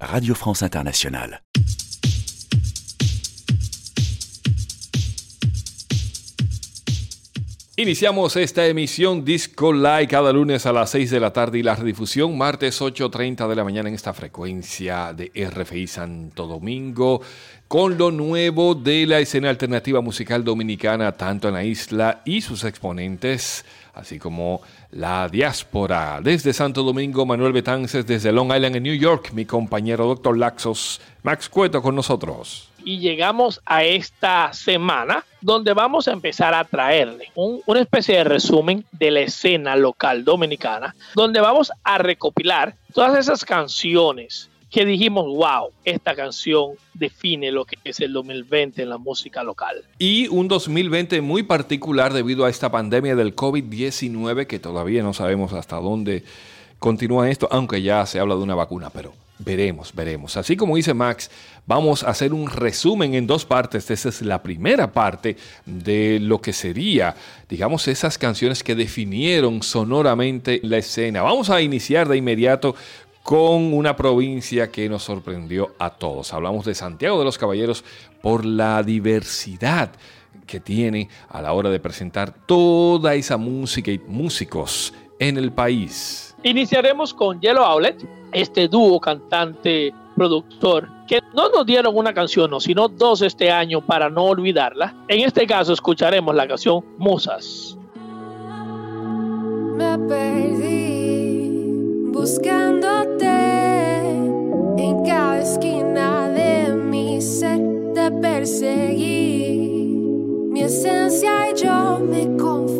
Radio France Internationale. Iniciamos esta emisión Disco Live cada lunes a las 6 de la tarde y la redifusión martes 8.30 de la mañana en esta frecuencia de RFI Santo Domingo con lo nuevo de la escena alternativa musical dominicana tanto en la isla y sus exponentes así como la diáspora. Desde Santo Domingo, Manuel Betances, desde Long Island en New York, mi compañero doctor Laxos, Max Cueto con nosotros. Y llegamos a esta semana donde vamos a empezar a traerle una especie de resumen de la escena local dominicana, donde vamos a recopilar todas esas canciones que dijimos, wow, esta canción define lo que es el 2020 en la música local. Y un 2020 muy particular debido a esta pandemia del COVID-19 que todavía no sabemos hasta dónde continúa esto, aunque ya se habla de una vacuna, pero veremos, veremos. Así como dice Max, vamos a hacer un resumen en dos partes. Esa es la primera parte de lo que sería, digamos, esas canciones que definieron sonoramente la escena. Vamos a iniciar de inmediato con una provincia que nos sorprendió a todos. Hablamos de Santiago de los Caballeros por la diversidad que tiene a la hora de presentar toda esa música y músicos en el país. Iniciaremos con Yellow Outlet, este dúo cantante productor que no nos dieron una canción, sino dos este año para no olvidarla. En este caso escucharemos la canción Musas. Me buscándote en cada esquina de mi ser, te perseguí. Mi esencia y yo me confundí.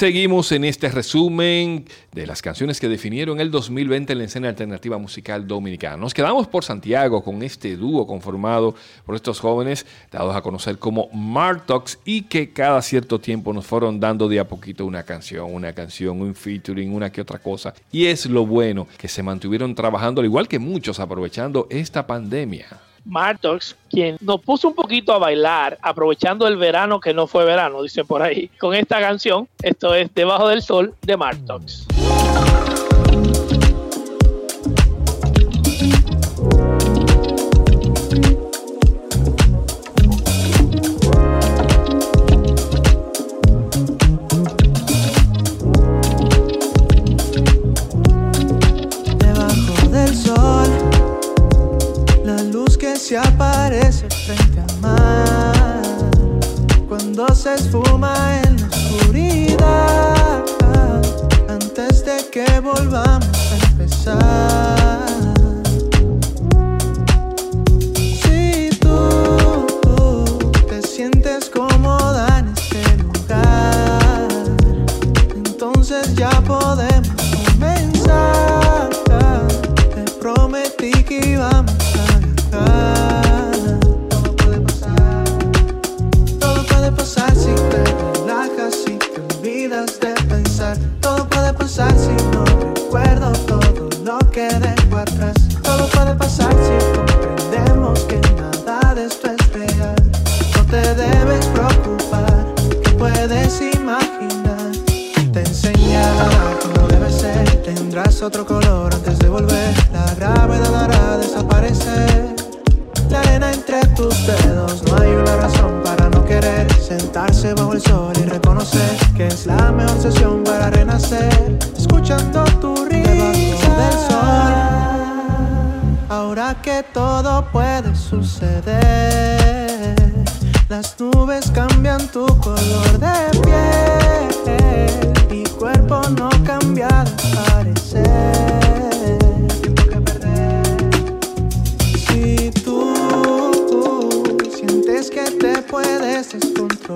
Seguimos en este resumen de las canciones que definieron el 2020 en la escena alternativa musical dominicana. Nos quedamos por Santiago con este dúo conformado por estos jóvenes dados a conocer como Martox y que cada cierto tiempo nos fueron dando de a poquito una canción, una canción, un featuring, una que otra cosa. Y es lo bueno que se mantuvieron trabajando, al igual que muchos, aprovechando esta pandemia. Martox, quien nos puso un poquito a bailar, aprovechando el verano que no fue verano, dicen por ahí, con esta canción. Esto es Debajo del Sol de Martox.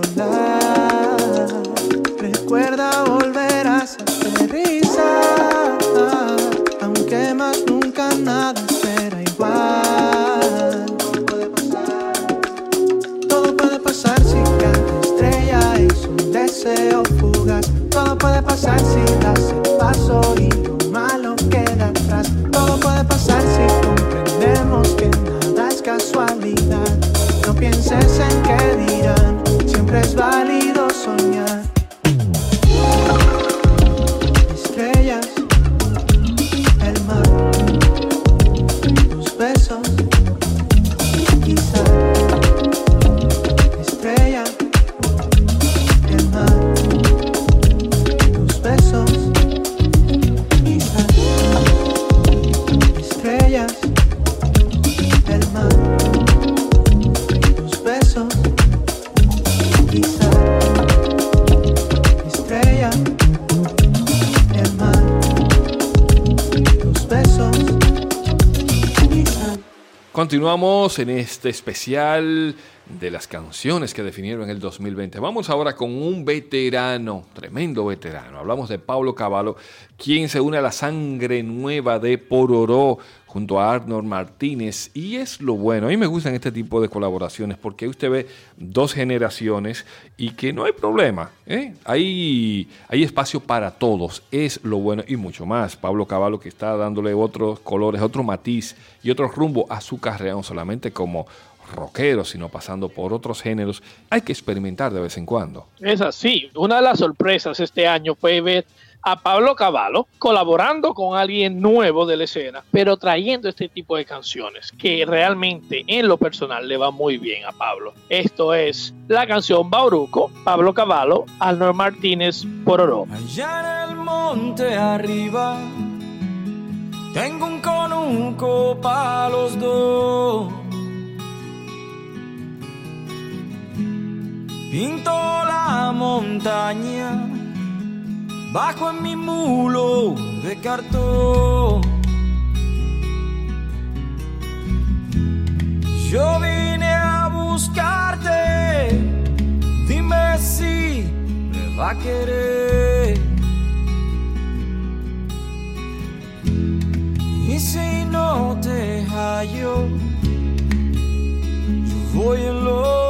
sola. Continuamos en este especial de las canciones que definieron el 2020. Vamos ahora con un veterano, tremendo veterano. Hablamos de Pablo Cavallo, quien se une a la sangre nueva de Pororó junto a Arnold Martínez. Y es lo bueno, a mí me gustan este tipo de colaboraciones porque usted ve dos generaciones y que no hay problema. ¿eh? Hay, hay espacio para todos, es lo bueno y mucho más. Pablo Cavallo que está dándole otros colores, otro matiz y otro rumbo a su carrera, no solamente como rockero, sino pasando por otros géneros. Hay que experimentar de vez en cuando. Es así. Una de las sorpresas este año fue ver a Pablo Cavallo colaborando con alguien nuevo de la escena, pero trayendo este tipo de canciones que realmente en lo personal le va muy bien a Pablo. Esto es la canción Bauruco, Pablo Cavallo, Arnold Martínez Pororó. Allá en el monte arriba tengo un conuco los dos. Pinto la montaña bajo en mi mulo de cartón. Yo vine a buscarte, dime si me va a querer. Y si no te hallo, yo voy a enloquecer.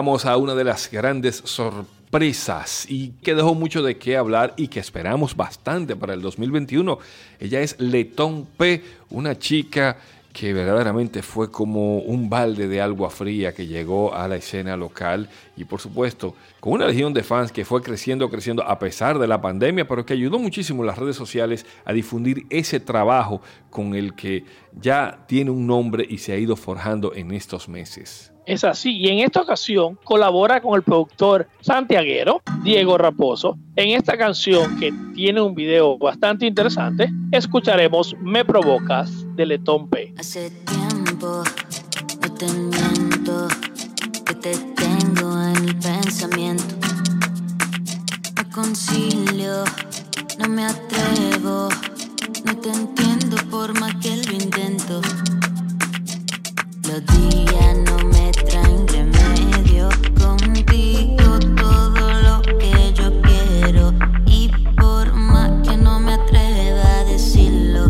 Llegamos a una de las grandes sorpresas y que dejó mucho de qué hablar y que esperamos bastante para el 2021. Ella es Letón P, una chica que verdaderamente fue como un balde de agua fría que llegó a la escena local y por supuesto con una legión de fans que fue creciendo, creciendo a pesar de la pandemia, pero que ayudó muchísimo las redes sociales a difundir ese trabajo con el que ya tiene un nombre y se ha ido forjando en estos meses. Es así, y en esta ocasión colabora con el productor santiaguero Diego Raposo. En esta canción que tiene un video bastante interesante, escucharemos Me Provocas de Letón P. Hace tiempo, no te miento, que te tengo en el pensamiento. Me concilio, no me atrevo, no te entiendo por más que lo intento. Los días no me traen remedio, contigo todo lo que yo quiero. Y por más que no me atreva a decirlo.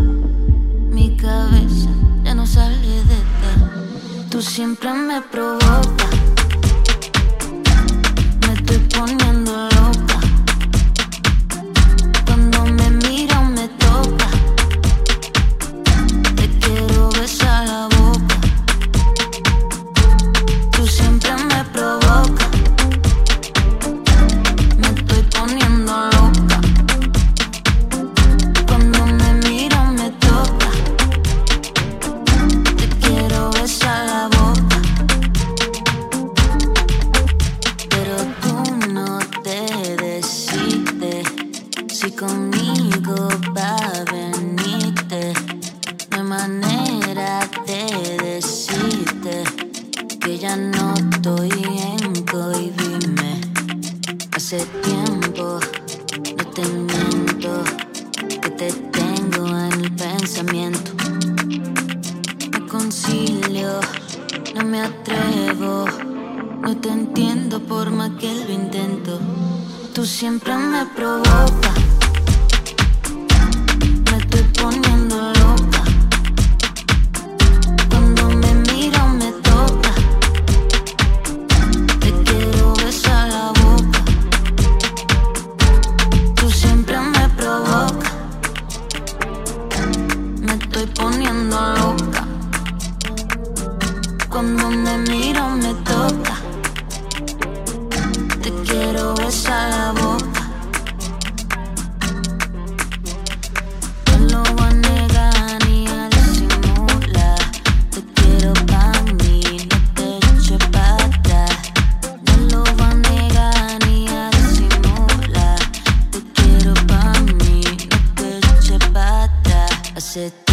Mi cabeza ya no sale de ti. Tú siempre me provocas. Me estoy poniendo pensamiento. Me concilio, no me atrevo, no te entiendo por más que lo intento. Tú siempre me provocas, shit.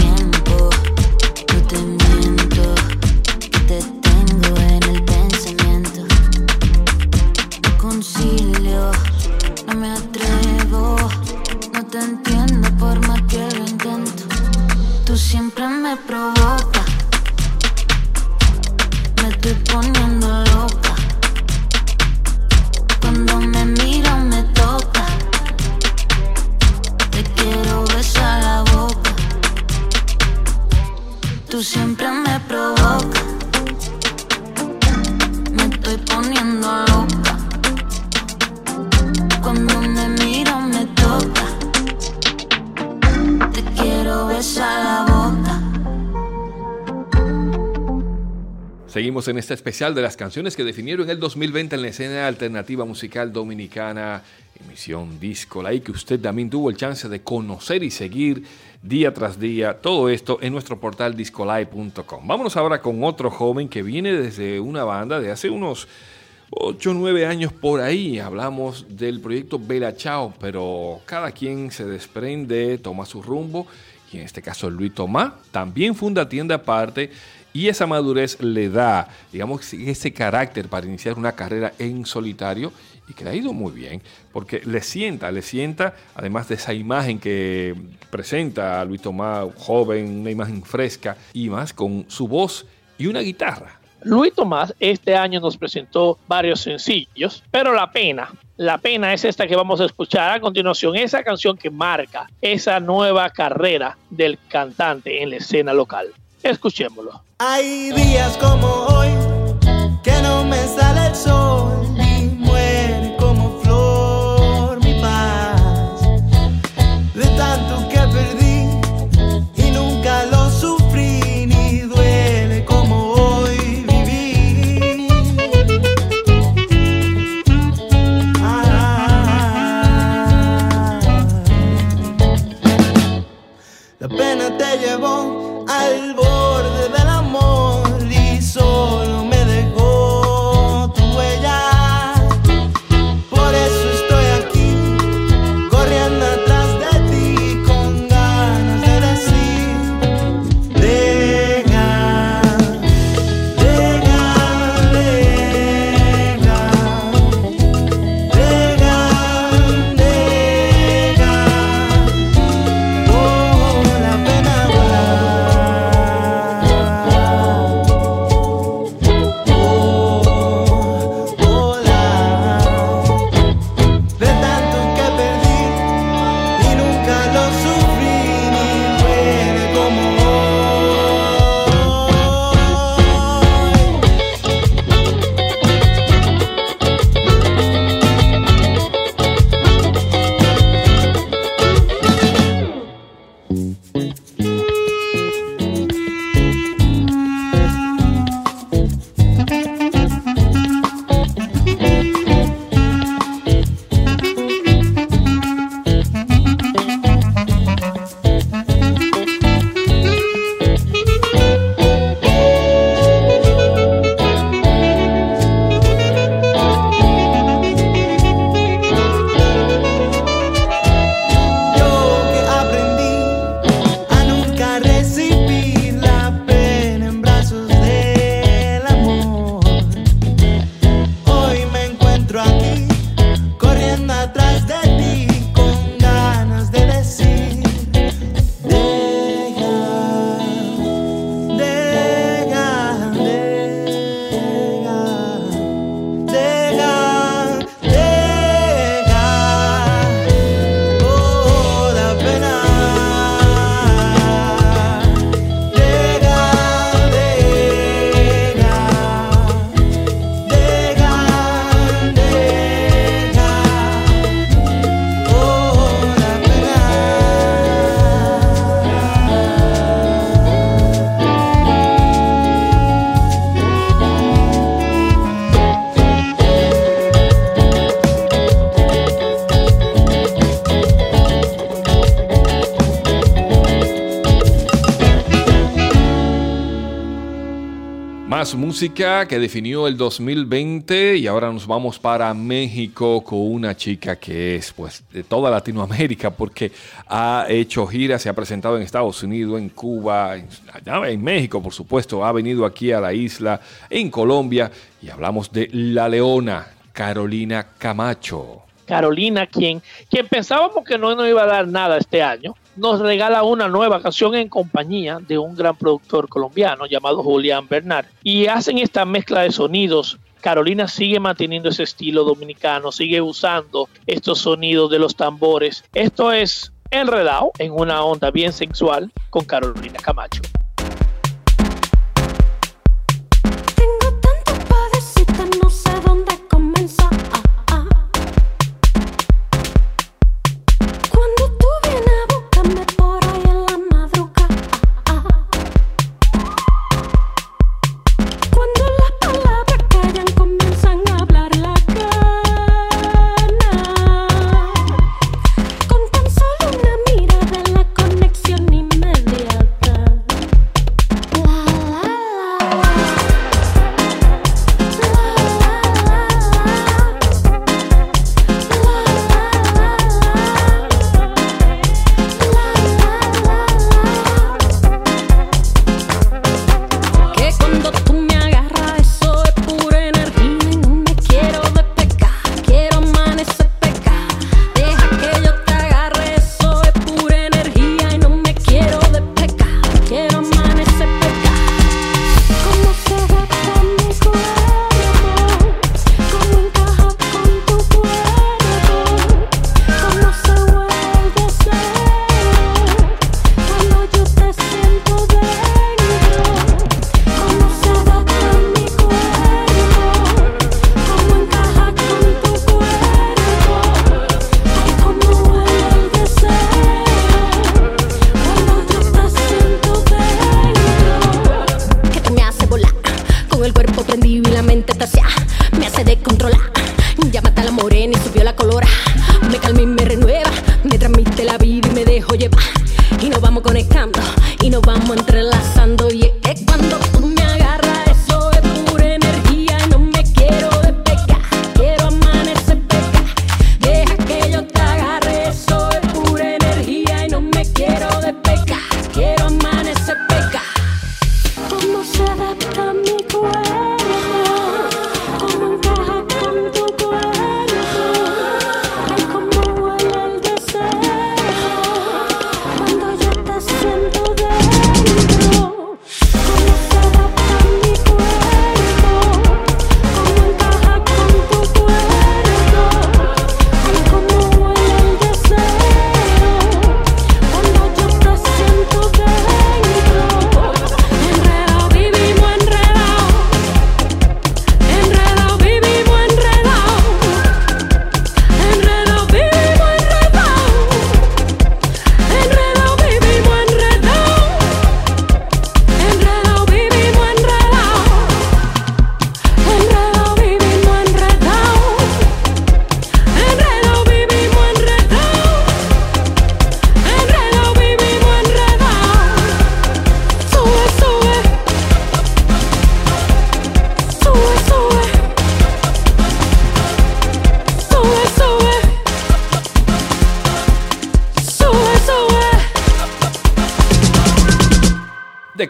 En este especial de las canciones que definieron el 2020 en la escena alternativa musical dominicana, emisión Disco, ahí que usted también tuvo el chance de conocer y seguir día tras día todo esto en nuestro portal discolai.com. Vámonos ahora con otro joven que viene desde una banda de hace unos 8 o 9 años por ahí. Hablamos del proyecto Bella Chao, pero cada quien se desprende, toma su rumbo. Y en este caso Luis Tomás también funda tienda aparte y esa madurez le da, digamos, ese carácter para iniciar una carrera en solitario y que le ha ido muy bien, porque le sienta, le sienta, además de esa imagen que presenta a Luis Tomás, joven, una imagen fresca y más con su voz y una guitarra. Luis Tomás este año nos presentó varios sencillos, pero la pena, la pena es esta que vamos a escuchar a continuación, esa canción que marca esa nueva carrera del cantante en la escena local. Escuchémoslo. Hay días como hoy que no me sale el sol Más música que definió el 2020 y ahora nos vamos para México con una chica que es pues de toda Latinoamérica porque ha hecho giras, se ha presentado en Estados Unidos, en Cuba, en, en México por supuesto, ha venido aquí a la isla, en Colombia y hablamos de La Leona, Carolina Camacho. Carolina, quien, quien pensábamos que no nos iba a dar nada este año, nos regala una nueva canción en compañía de un gran productor colombiano llamado Julián Bernard. Y hacen esta mezcla de sonidos. Carolina sigue manteniendo ese estilo dominicano, sigue usando estos sonidos de los tambores. Esto es enredado en una onda bien sensual con Carolina Camacho.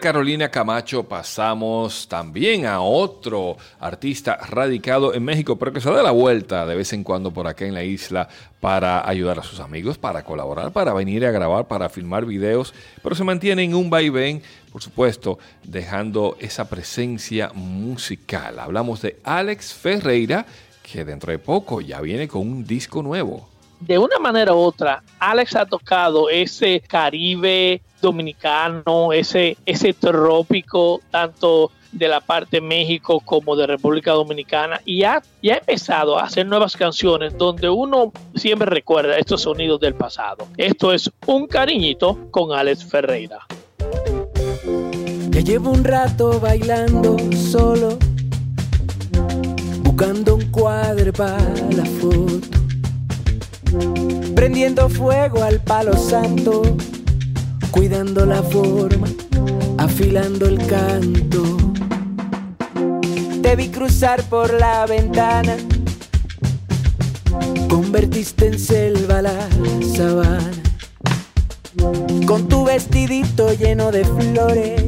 Carolina Camacho pasamos también a otro artista radicado en México, pero que se da la vuelta de vez en cuando por acá en la isla para ayudar a sus amigos, para colaborar, para venir a grabar, para filmar videos, pero se mantiene en un vaivén, por supuesto, dejando esa presencia musical. Hablamos de Alex Ferreira, que dentro de poco ya viene con un disco nuevo de una manera u otra, Alex ha tocado ese Caribe dominicano, ese, ese trópico, tanto de la parte de México como de República Dominicana, y ha, empezado a hacer nuevas canciones donde uno siempre recuerda estos sonidos del pasado. Esto es Un Cariñito con Alex Ferreira. Ya llevo un rato bailando solo, buscando un cuadro para la foto, prendiendo fuego al palo santo, cuidando la forma, afilando el canto. Te vi cruzar por la ventana, convertiste en selva la sabana, con tu vestidito lleno de flores.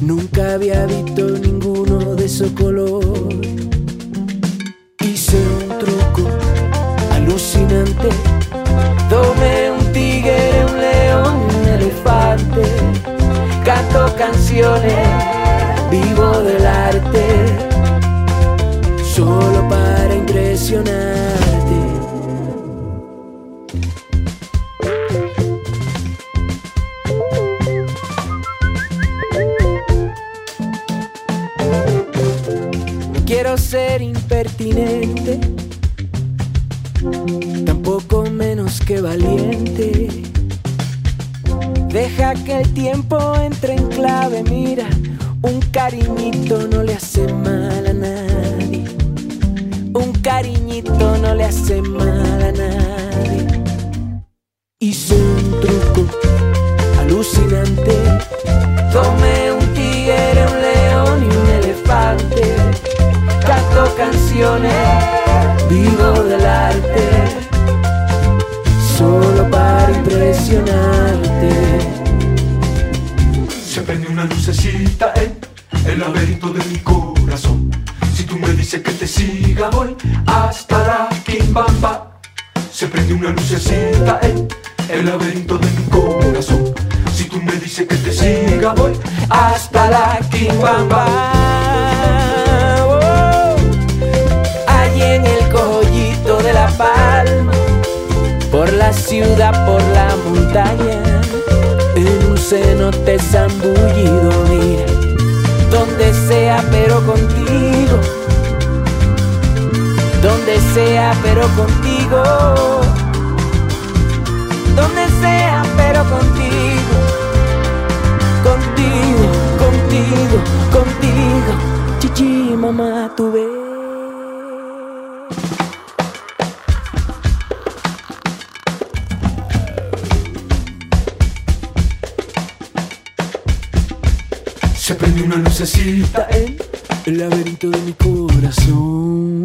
Nunca había visto ninguno de esos colores. Hice un truco Tomé un tigre, un león, un elefante. Canto canciones, vivo del arte. Solo para impresionarte. Quiero ser impertinente, tampoco menos que valiente. Deja que el tiempo entre en clave, mira, un cariñito no le hace mal a nadie. Un cariñito no le hace mal a nadie. Hice un truco alucinante. Tomé un tigre, un león y un elefante. Canto canciones, vivo del arte. Impresionarte. Se prende una lucecita en el laberinto de mi corazón. Si tú me dices que te siga, voy hasta la quimbamba. Se prende una lucecita en el laberinto de mi corazón. Si tú me dices que te siga, voy hasta la quimbamba. Oh, Allí en el por la ciudad, por la montaña, en un cenote zambullido, mira, donde sea pero contigo, donde sea pero contigo, donde sea pero contigo, contigo, contigo, contigo, chichi mamá, tú ves. Una lucecita en el laberinto de mi corazón.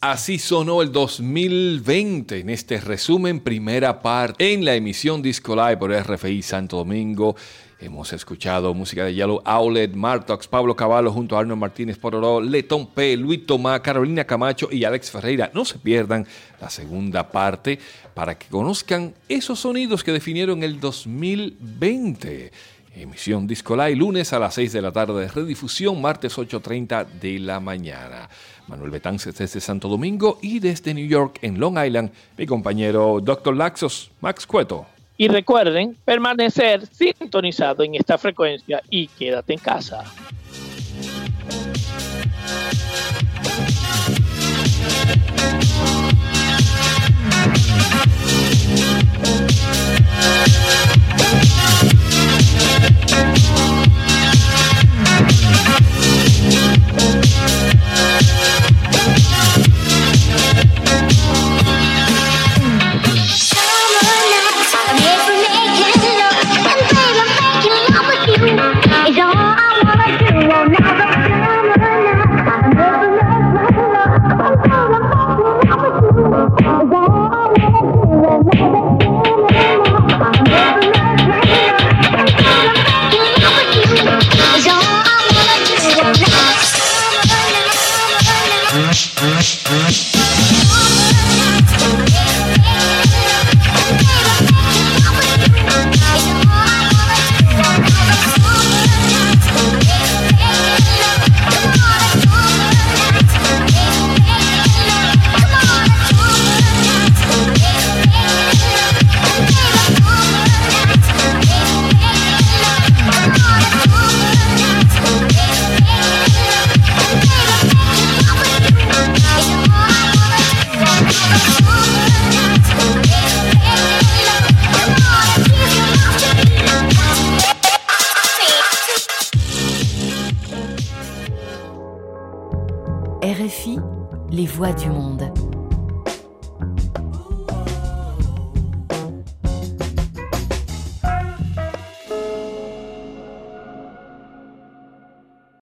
Así sonó el 2020 en este resumen primera parte en la emisión Disco Live por RFI Santo Domingo. Hemos escuchado música de Yellow Outlet, Martox, Pablo Caballo junto a Arnold Martínez Pororó, Letón P, Luis Tomás, Carolina Camacho y Alex Ferreira. No se pierdan la segunda parte para que conozcan esos sonidos que definieron el 2020. Emisión Disco Live, lunes a las 6 de la tarde, redifusión martes 8.30 de la mañana. Manuel Betances desde Santo Domingo y desde New York en Long Island, mi compañero Dr. Laxos, Max Cueto. Y recuerden permanecer sintonizado en esta frecuencia y quédate en casa. Música